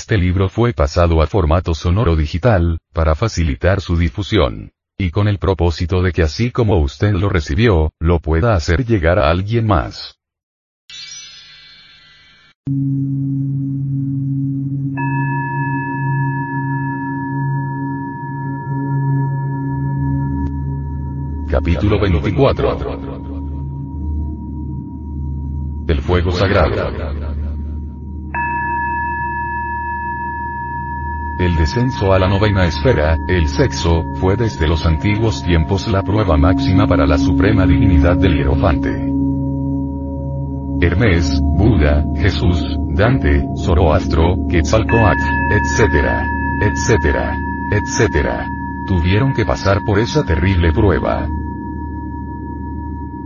Este libro fue pasado a formato sonoro digital, para facilitar su difusión. Y con el propósito de que así como usted lo recibió, lo pueda hacer llegar a alguien más. Capítulo 24 El fuego sagrado El descenso a la novena esfera, el sexo, fue desde los antiguos tiempos la prueba máxima para la suprema divinidad del hierofante. Hermes, Buda, Jesús, Dante, Zoroastro, Quetzalcoatl, etc., etc., etc., tuvieron que pasar por esa terrible prueba.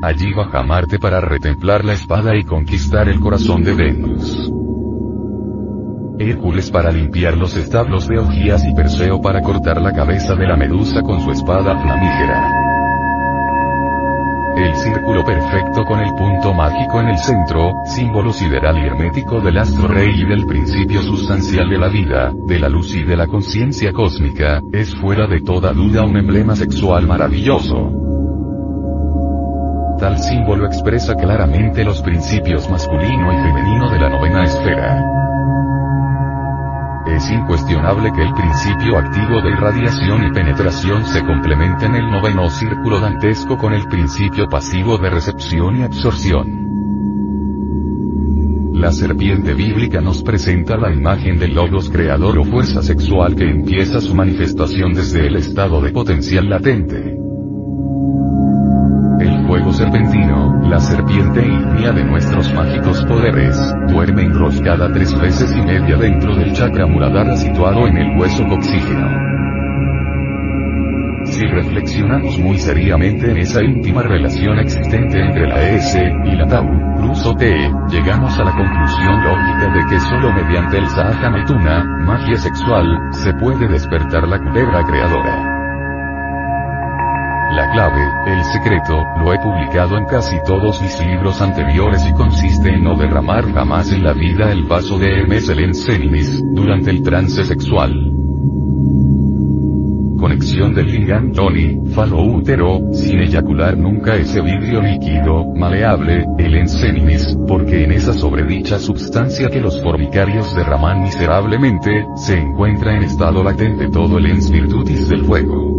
Allí baja Marte para retemplar la espada y conquistar el corazón de Venus. Hércules para limpiar los establos de Ogías y Perseo para cortar la cabeza de la medusa con su espada flamígera. El círculo perfecto con el punto mágico en el centro, símbolo sideral y hermético del astro rey y del principio sustancial de la vida, de la luz y de la conciencia cósmica, es fuera de toda duda un emblema sexual maravilloso. Tal símbolo expresa claramente los principios masculino y femenino de la novena esfera. Es incuestionable que el principio activo de irradiación y penetración se complementa en el noveno círculo dantesco con el principio pasivo de recepción y absorción. La serpiente bíblica nos presenta la imagen del logos creador o fuerza sexual que empieza su manifestación desde el estado de potencial latente fuego serpentino, la serpiente ígnea de nuestros mágicos poderes, duerme enroscada tres veces y media dentro del chakra muladhara situado en el hueso coxígeno. Si reflexionamos muy seriamente en esa íntima relación existente entre la S y la Tau, Luz o T, llegamos a la conclusión lógica de que solo mediante el Sahaja magia sexual, se puede despertar la culebra creadora. La clave, el secreto, lo he publicado en casi todos mis libros anteriores y consiste en no derramar jamás en la vida el vaso de Hermes el Encénimis, durante el trance sexual. Conexión del lingam Johnny, falo útero, sin eyacular nunca ese vidrio líquido, maleable, el encénimis, porque en esa sobredicha sustancia que los formicarios derraman miserablemente, se encuentra en estado latente todo el ens virtutis del fuego.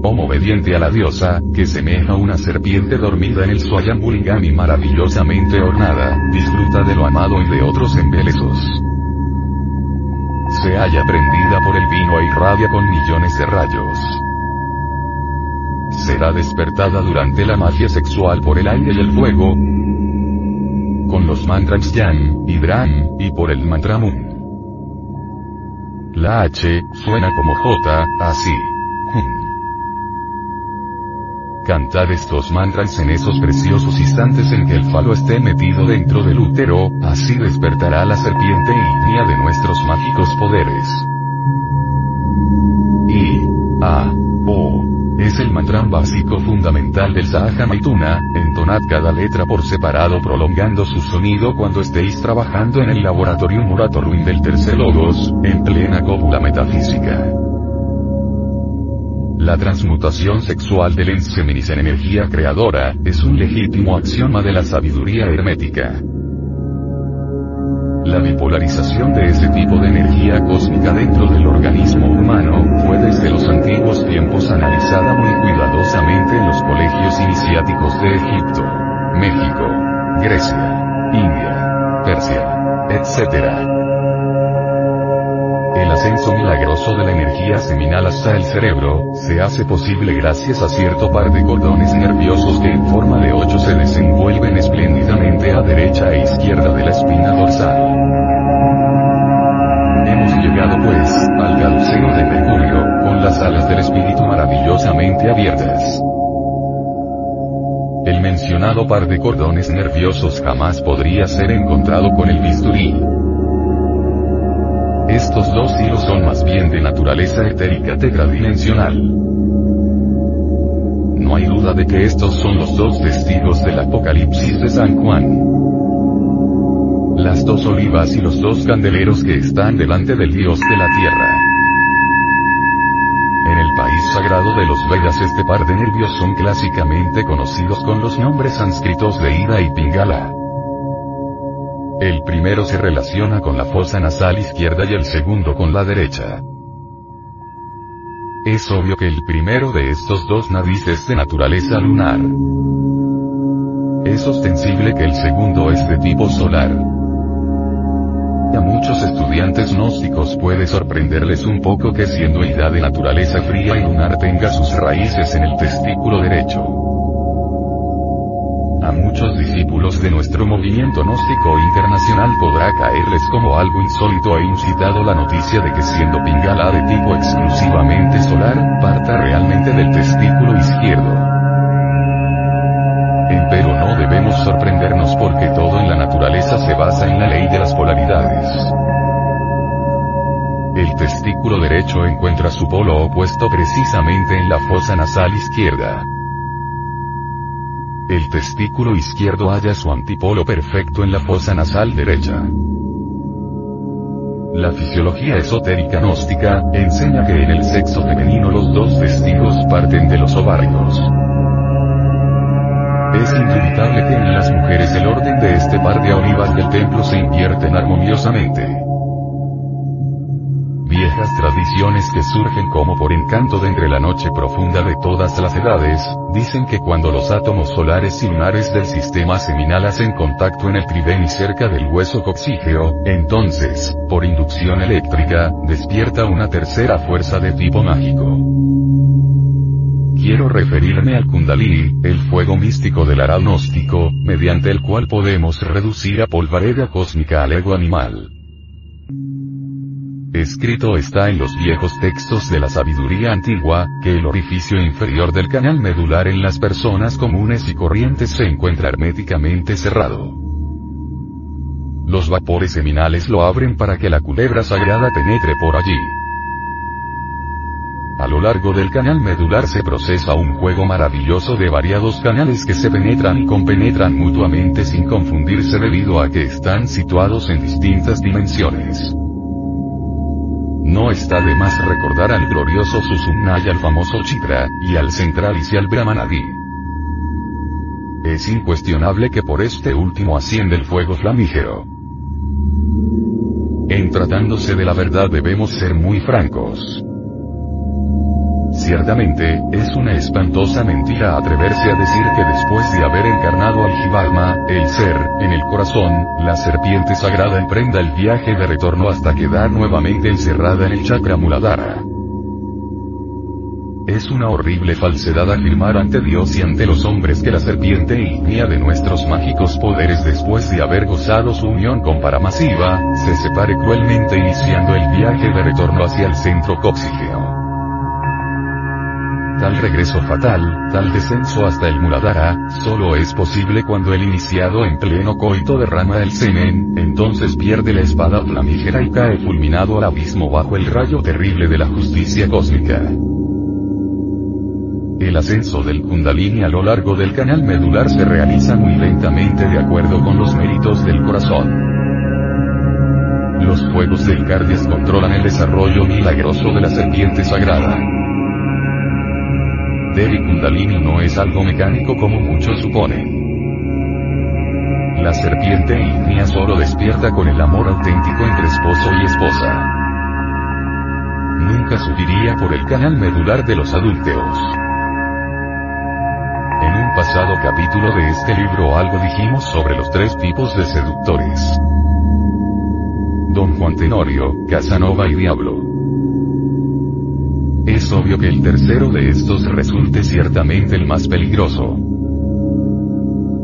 Homo obediente a la diosa, que semeja una serpiente dormida en el Swayambulingami maravillosamente ornada, disfruta de lo amado y de otros embelesos. Se halla prendida por el vino e irradia con millones de rayos. Será despertada durante la magia sexual por el aire y el fuego, con los mantras Yan, y y por el mantra La H, suena como J, así. Cantar estos mantras en esos preciosos instantes en que el falo esté metido dentro del útero, así despertará la serpiente ígnea de nuestros mágicos poderes. I. A. O. Es el mantra básico fundamental del Sahaja entonad cada letra por separado prolongando su sonido cuando estéis trabajando en el laboratorio Muratoruin del tercer logos, en plena cópula metafísica. La transmutación sexual del enseminis en energía creadora, es un legítimo axioma de la sabiduría hermética. La bipolarización de ese tipo de energía cósmica dentro del organismo humano, fue desde los antiguos tiempos analizada muy cuidadosamente en los colegios iniciáticos de Egipto, México, Grecia, India, Persia, etc el ascenso milagroso de la energía seminal hasta el cerebro, se hace posible gracias a cierto par de cordones nerviosos que en forma de ocho se desenvuelven espléndidamente a derecha e izquierda de la espina dorsal. Hemos llegado pues, al caduceo de Mercurio, con las alas del espíritu maravillosamente abiertas. El mencionado par de cordones nerviosos jamás podría ser encontrado con el bisturí. Estos dos hilos son más bien de naturaleza etérica tetradimensional. No hay duda de que estos son los dos testigos del Apocalipsis de San Juan. Las dos olivas y los dos candeleros que están delante del Dios de la tierra. En el país sagrado de los Vedas este par de nervios son clásicamente conocidos con los nombres sánscritos de Ida y Pingala. El primero se relaciona con la fosa nasal izquierda y el segundo con la derecha. Es obvio que el primero de estos dos nadis es de naturaleza lunar. Es ostensible que el segundo es de tipo solar. A muchos estudiantes gnósticos puede sorprenderles un poco que siendo Ida de naturaleza fría y lunar tenga sus raíces en el testículo derecho. Muchos discípulos de nuestro movimiento gnóstico internacional podrá caerles como algo insólito e incitado la noticia de que siendo Pingala de tipo exclusivamente solar, parta realmente del testículo izquierdo. Pero no debemos sorprendernos porque todo en la naturaleza se basa en la ley de las polaridades. El testículo derecho encuentra su polo opuesto precisamente en la fosa nasal izquierda. El testículo izquierdo halla su antipolo perfecto en la fosa nasal derecha. La fisiología esotérica gnóstica enseña que en el sexo femenino los dos testigos parten de los ovarios. Es indubitable que en las mujeres el orden de este par de olivas del templo se invierten armoniosamente viejas tradiciones que surgen como por encanto de entre la noche profunda de todas las edades, dicen que cuando los átomos solares y lunares del sistema seminal hacen contacto en el triveni cerca del hueso coxígeo, entonces, por inducción eléctrica, despierta una tercera fuerza de tipo mágico. Quiero referirme al Kundalini, el fuego místico del aranóstico, mediante el cual podemos reducir a polvareda cósmica al ego animal. Escrito está en los viejos textos de la sabiduría antigua, que el orificio inferior del canal medular en las personas comunes y corrientes se encuentra herméticamente cerrado. Los vapores seminales lo abren para que la culebra sagrada penetre por allí. A lo largo del canal medular se procesa un juego maravilloso de variados canales que se penetran y compenetran mutuamente sin confundirse debido a que están situados en distintas dimensiones. No está de más recordar al glorioso Susumna y al famoso Chitra, y al central y al Brahmanadi. Es incuestionable que por este último asciende el fuego flamígero. En tratándose de la verdad debemos ser muy francos. Ciertamente, es una espantosa mentira atreverse a decir que después de haber encarnado al Jivalma, el ser, en el corazón, la serpiente sagrada emprenda el viaje de retorno hasta quedar nuevamente encerrada en el chakra Muladhara. Es una horrible falsedad afirmar ante Dios y ante los hombres que la serpiente ígnea de nuestros mágicos poderes después de haber gozado su unión con Paramasiva, se separe cruelmente iniciando el viaje de retorno hacia el centro cóxigeo. Tal regreso fatal, tal descenso hasta el Muladhara, solo es posible cuando el iniciado en pleno coito derrama el semen, entonces pierde la espada flamígera y cae fulminado al abismo bajo el rayo terrible de la justicia cósmica. El ascenso del Kundalini a lo largo del canal medular se realiza muy lentamente de acuerdo con los méritos del corazón. Los fuegos del Cardias controlan el desarrollo milagroso de la serpiente sagrada. Devi Kundalini no es algo mecánico como muchos suponen. La serpiente ígnea solo despierta con el amor auténtico entre esposo y esposa. Nunca subiría por el canal medular de los adúlteros. En un pasado capítulo de este libro algo dijimos sobre los tres tipos de seductores. Don Juan Tenorio, Casanova y Diablo. Es obvio que el tercero de estos resulte ciertamente el más peligroso.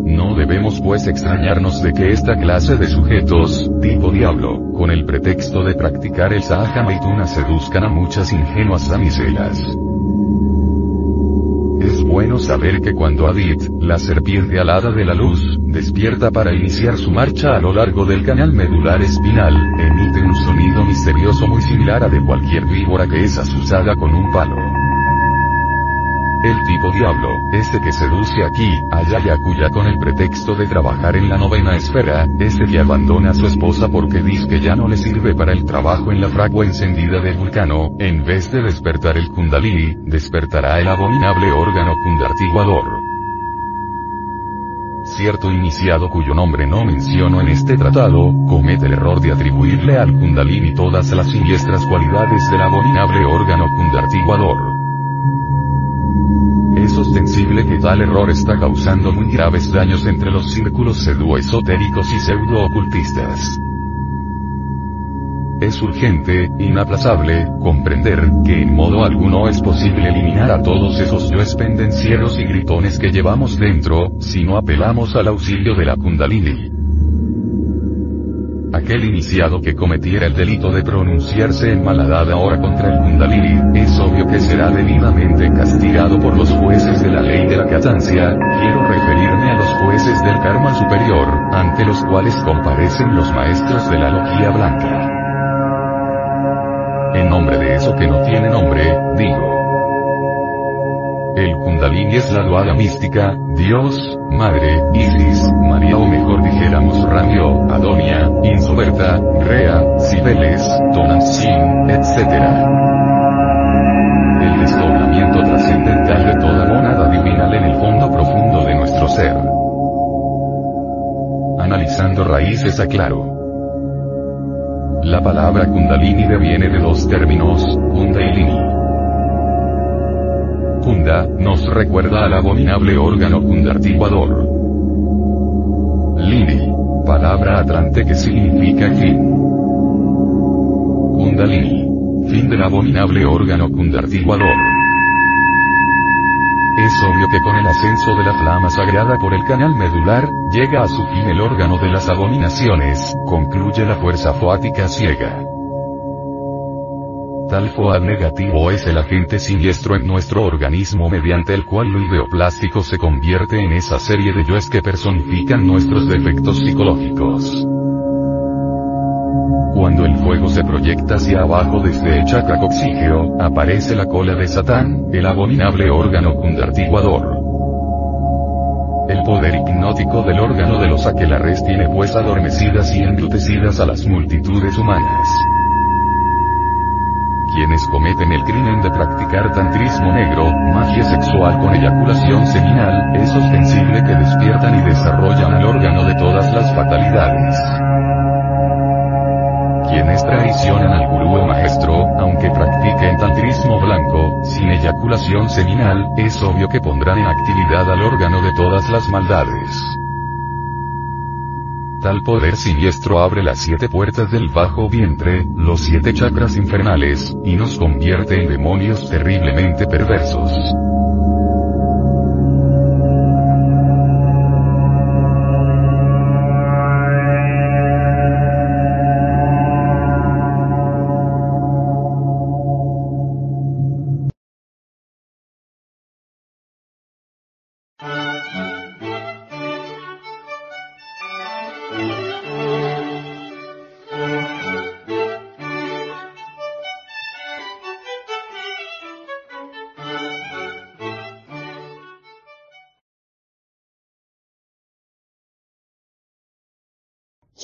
No debemos pues extrañarnos de que esta clase de sujetos, tipo diablo, con el pretexto de practicar el Sahaja seduzcan a muchas ingenuas damiselas. Es bueno saber que cuando Adit, la serpiente alada de la luz, despierta para iniciar su marcha a lo largo del canal medular espinal, emite un sonido misterioso muy similar a de cualquier víbora que es asusada con un palo. El tipo diablo, este que seduce aquí, allá y acuya con el pretexto de trabajar en la novena esfera, este que abandona a su esposa porque dice que ya no le sirve para el trabajo en la fragua encendida de Vulcano, en vez de despertar el Kundalini, despertará el abominable órgano kundartiguador. Cierto iniciado cuyo nombre no menciono en este tratado, comete el error de atribuirle al Kundalini todas las siniestras cualidades del abominable órgano kundartiguador. Es ostensible que tal error está causando muy graves daños entre los círculos pseudo-esotéricos y pseudo-ocultistas. Es urgente, inaplazable, comprender, que en modo alguno es posible eliminar a todos esos yoes pendencieros y gritones que llevamos dentro, si no apelamos al auxilio de la kundalini. Aquel iniciado que cometiera el delito de pronunciarse en malhadada hora contra el Kundalini, es obvio que será debidamente castigado por los jueces de la ley de la catancia, quiero referirme a los jueces del karma superior, ante los cuales comparecen los maestros de la logia blanca. En nombre de eso que no tiene nombre, digo. El Kundalini es la duada mística, Dios, Madre, Isis, María o mejor dijéramos Ramio, Adonia, Insoberta, Rea, Cibeles, Tonantzin, etc. El desdoblamiento trascendental de toda monada divinal en el fondo profundo de nuestro ser. Analizando raíces aclaro. La palabra Kundalini deviene de dos términos, Kunda y Lini. Kunda, nos recuerda al abominable órgano kundartiguador. Lini, palabra atlante que significa fin. Kundalini, fin del abominable órgano kundartiguador. Es obvio que con el ascenso de la flama sagrada por el canal medular, llega a su fin el órgano de las abominaciones, concluye la fuerza foática ciega. Tal FOAD negativo es el agente siniestro en nuestro organismo mediante el cual lo ideoplástico se convierte en esa serie de yoes que personifican nuestros defectos psicológicos. Cuando el fuego se proyecta hacia abajo desde coxígeo, aparece la cola de Satán, el abominable órgano kundartiguador. El poder hipnótico del órgano de los aquelares tiene pues adormecidas y enlutecidas a las multitudes humanas quienes cometen el crimen de practicar tantrismo negro, magia sexual con eyaculación seminal, es ostensible que despiertan y desarrollan el órgano de todas las fatalidades. Quienes traicionan al gurú o maestro, aunque practiquen tantrismo blanco, sin eyaculación seminal, es obvio que pondrán en actividad al órgano de todas las maldades. Tal poder siniestro abre las siete puertas del bajo vientre, los siete chakras infernales, y nos convierte en demonios terriblemente perversos.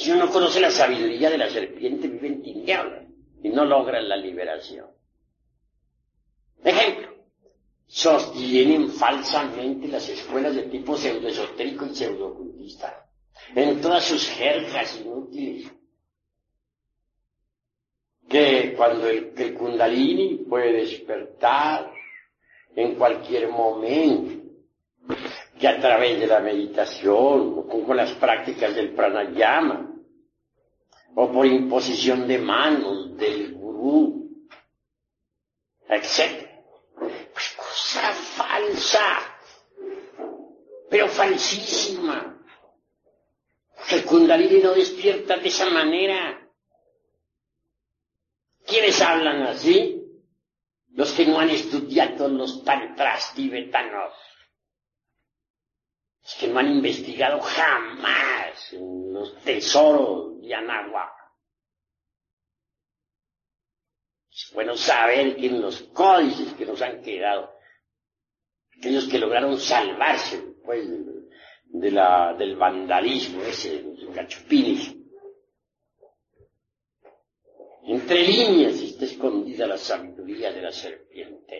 Si uno conoce la sabiduría de la serpiente, vive en tinieblas y no logra la liberación. Ejemplo, sostienen falsamente las escuelas de tipo pseudoesotérico y pseudoocultista en todas sus jergas inútiles. Que cuando el, el kundalini puede despertar en cualquier momento, que a través de la meditación o con las prácticas del pranayama o por imposición de manos del gurú, etc. Pues cosa falsa, pero falsísima. El kundalini no despierta de esa manera. ¿Quiénes hablan así? los que no han estudiado los tantras tibetanos, los que no han investigado jamás los tesoros de Anáhuac. Es bueno saber que en los códices que nos han quedado, aquellos que lograron salvarse pues, de la, del vandalismo ese, de los gachupines, entre líneas está escondida la sabiduría de la serpiente.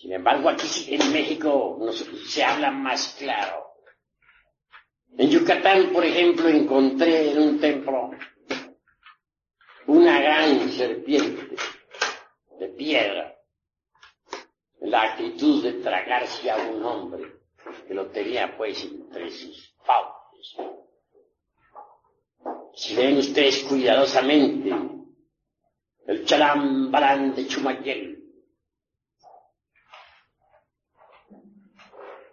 Sin embargo, aquí en México se habla más claro. En Yucatán, por ejemplo, encontré en un templo una gran serpiente de piedra, la actitud de tragarse a un hombre que lo tenía pues entre sus fauces. Si ven ustedes cuidadosamente el chalambalán de Chumayel,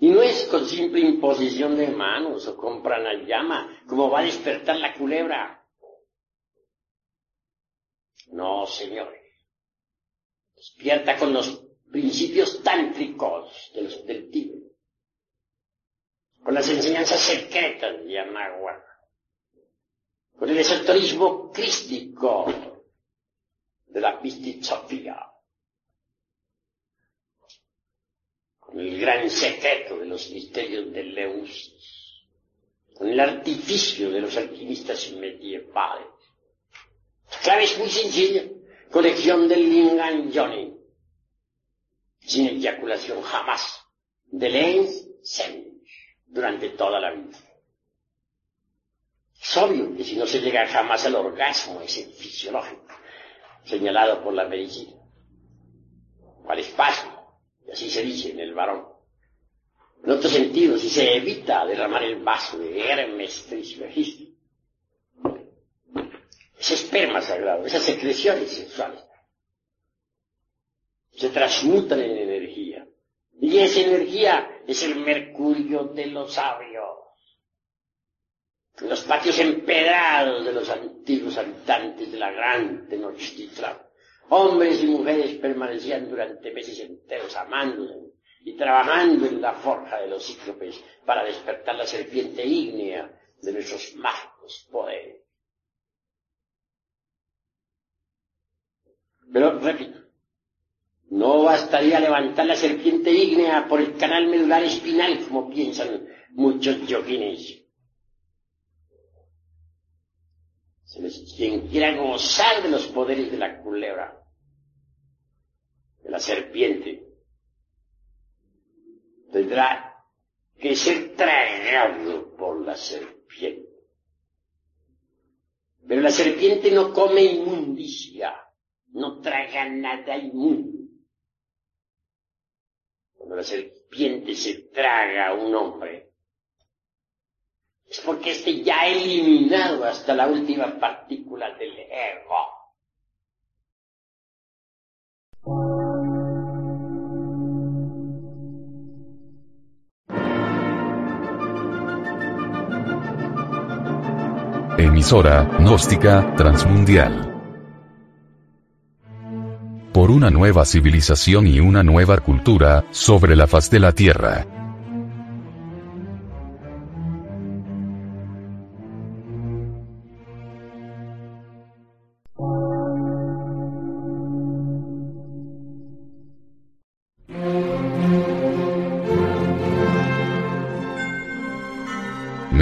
Y no es con simple imposición de manos o con pranayama como va a despertar la culebra. No, señores. Despierta con los principios tántricos del Tíbet. Con las enseñanzas secretas de Yamagua. Con el esoterismo crístico de la Sofía, con el gran secreto de los misterios de Leusis, con el artificio de los alquimistas medievales. La clave es muy sencilla, colección del Lingan Johnny, sin eyaculación jamás, de Lens durante toda la vida. Es obvio que si no se llega jamás al orgasmo, es fisiológico señalado por la medicina, al espacio, y así se dice en el varón. En otro sentido, si se evita derramar el vaso de Hermes Trismegisto, ese esperma sagrado, esas secreciones sexuales, se transmutan en energía. Y esa energía es el mercurio de los sabios los patios empedrados de los antiguos habitantes de la gran Tenochtitlan. Hombres y mujeres permanecían durante meses enteros amándose y trabajando en la forja de los cíclopes para despertar la serpiente ígnea de nuestros mágicos poderes. Pero, repito, no bastaría levantar la serpiente ígnea por el canal medular espinal como piensan muchos yoguines quien quiera gozar de los poderes de la culebra, de la serpiente, tendrá que ser tragado por la serpiente. Pero la serpiente no come inmundicia, no traga nada inmundo. Cuando la serpiente se traga a un hombre, porque este ya ha eliminado hasta la última partícula del ego. Emisora gnóstica transmundial. Por una nueva civilización y una nueva cultura sobre la faz de la Tierra.